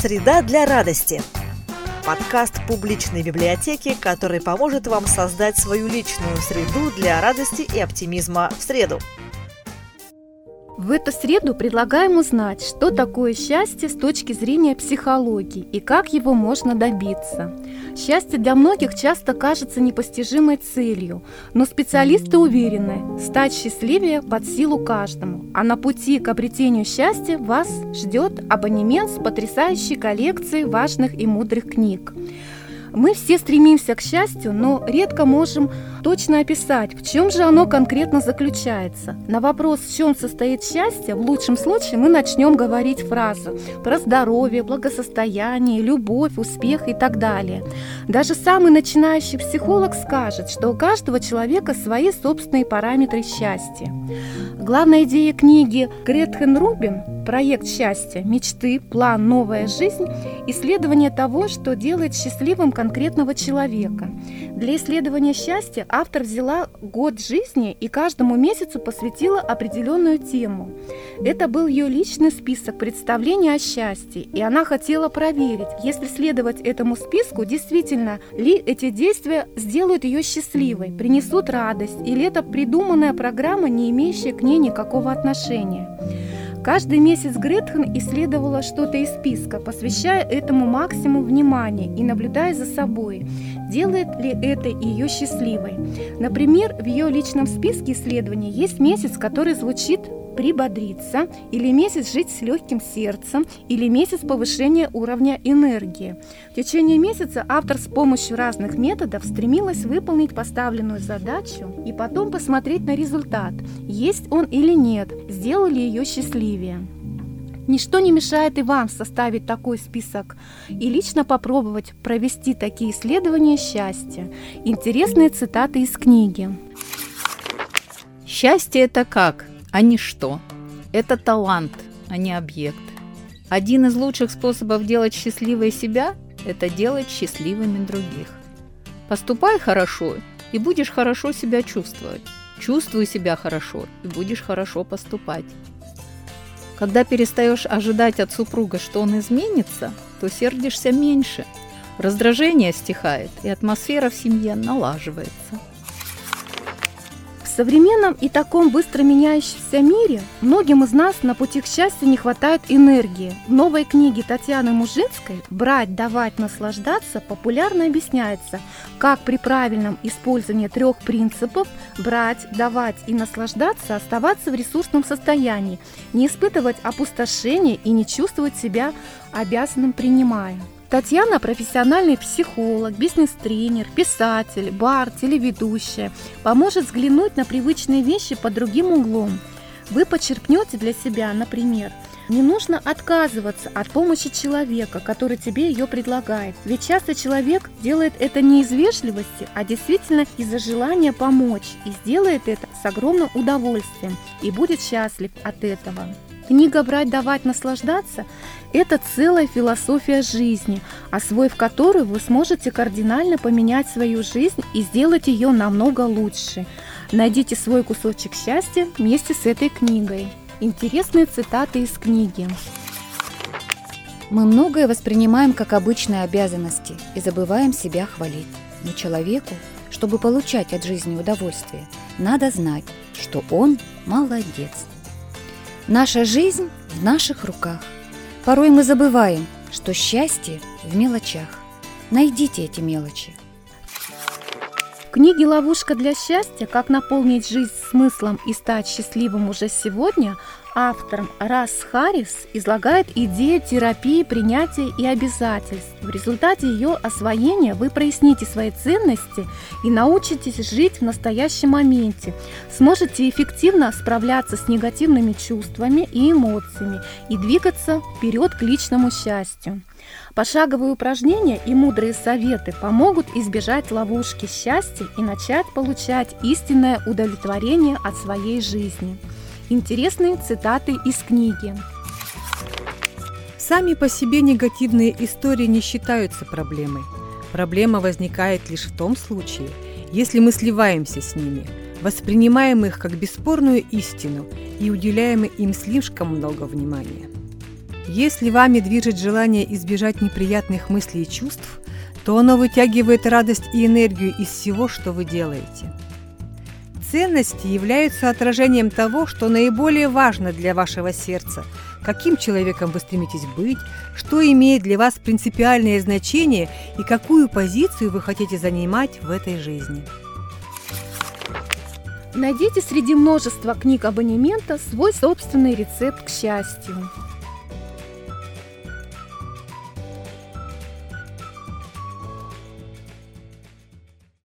Среда для радости. Подкаст публичной библиотеки, который поможет вам создать свою личную среду для радости и оптимизма в среду. В эту среду предлагаем узнать, что такое счастье с точки зрения психологии и как его можно добиться. Счастье для многих часто кажется непостижимой целью, но специалисты уверены, стать счастливее под силу каждому, а на пути к обретению счастья вас ждет абонемент с потрясающей коллекцией важных и мудрых книг. Мы все стремимся к счастью, но редко можем точно описать, в чем же оно конкретно заключается. На вопрос, в чем состоит счастье, в лучшем случае мы начнем говорить фразу про здоровье, благосостояние, любовь, успех и так далее. Даже самый начинающий психолог скажет, что у каждого человека свои собственные параметры счастья. Главная идея книги Гретхен Рубин «Проект счастья. Мечты. План. Новая жизнь» – исследование того, что делает счастливым конкретного человека. Для исследования счастья автор взяла год жизни и каждому месяцу посвятила определенную тему. Это был ее личный список представлений о счастье, и она хотела проверить, если следовать этому списку, действительно ли эти действия сделают ее счастливой, принесут радость, или это придуманная программа, не имеющая к ней никакого отношения. Каждый месяц Гретхен исследовала что-то из списка, посвящая этому максимум внимания и наблюдая за собой, делает ли это ее счастливой. Например, в ее личном списке исследований есть месяц, который звучит прибодриться, или месяц жить с легким сердцем, или месяц повышения уровня энергии. В течение месяца автор с помощью разных методов стремилась выполнить поставленную задачу и потом посмотреть на результат, есть он или нет, сделал ли ее счастливее. Ничто не мешает и вам составить такой список и лично попробовать провести такие исследования счастья. Интересные цитаты из книги. Счастье это как? А не что. Это талант, а не объект. Один из лучших способов делать счастливой себя – это делать счастливыми других. Поступай хорошо, и будешь хорошо себя чувствовать. Чувствуй себя хорошо, и будешь хорошо поступать. Когда перестаешь ожидать от супруга, что он изменится, то сердишься меньше. Раздражение стихает, и атмосфера в семье налаживается современном и таком быстро меняющемся мире многим из нас на пути к счастью не хватает энергии. В новой книге Татьяны Мужинской «Брать, давать, наслаждаться» популярно объясняется, как при правильном использовании трех принципов брать, давать и наслаждаться оставаться в ресурсном состоянии, не испытывать опустошения и не чувствовать себя обязанным принимая. Татьяна – профессиональный психолог, бизнес-тренер, писатель, бар, телеведущая. Поможет взглянуть на привычные вещи под другим углом. Вы почерпнете для себя, например, не нужно отказываться от помощи человека, который тебе ее предлагает. Ведь часто человек делает это не из вежливости, а действительно из-за желания помочь и сделает это с огромным удовольствием и будет счастлив от этого. Книга «Брать, давать, наслаждаться» – это целая философия жизни, освоив которую вы сможете кардинально поменять свою жизнь и сделать ее намного лучше. Найдите свой кусочек счастья вместе с этой книгой. Интересные цитаты из книги. Мы многое воспринимаем как обычные обязанности и забываем себя хвалить. Но человеку, чтобы получать от жизни удовольствие, надо знать, что он молодец. Наша жизнь в наших руках. Порой мы забываем, что счастье в мелочах. Найдите эти мелочи. В книге «Ловушка для счастья. Как наполнить жизнь смыслом и стать счастливым уже сегодня» автор Рас Харрис излагает идею терапии принятия и обязательств. В результате ее освоения вы проясните свои ценности и научитесь жить в настоящем моменте, сможете эффективно справляться с негативными чувствами и эмоциями и двигаться вперед к личному счастью. Пошаговые упражнения и мудрые советы помогут избежать ловушки счастья и начать получать истинное удовлетворение от своей жизни. Интересные цитаты из книги. Сами по себе негативные истории не считаются проблемой. Проблема возникает лишь в том случае, если мы сливаемся с ними, воспринимаем их как бесспорную истину и уделяем им слишком много внимания. Если вами движет желание избежать неприятных мыслей и чувств, то оно вытягивает радость и энергию из всего, что вы делаете. Ценности являются отражением того, что наиболее важно для вашего сердца, каким человеком вы стремитесь быть, что имеет для вас принципиальное значение и какую позицию вы хотите занимать в этой жизни. Найдите среди множества книг абонемента свой собственный рецепт к счастью.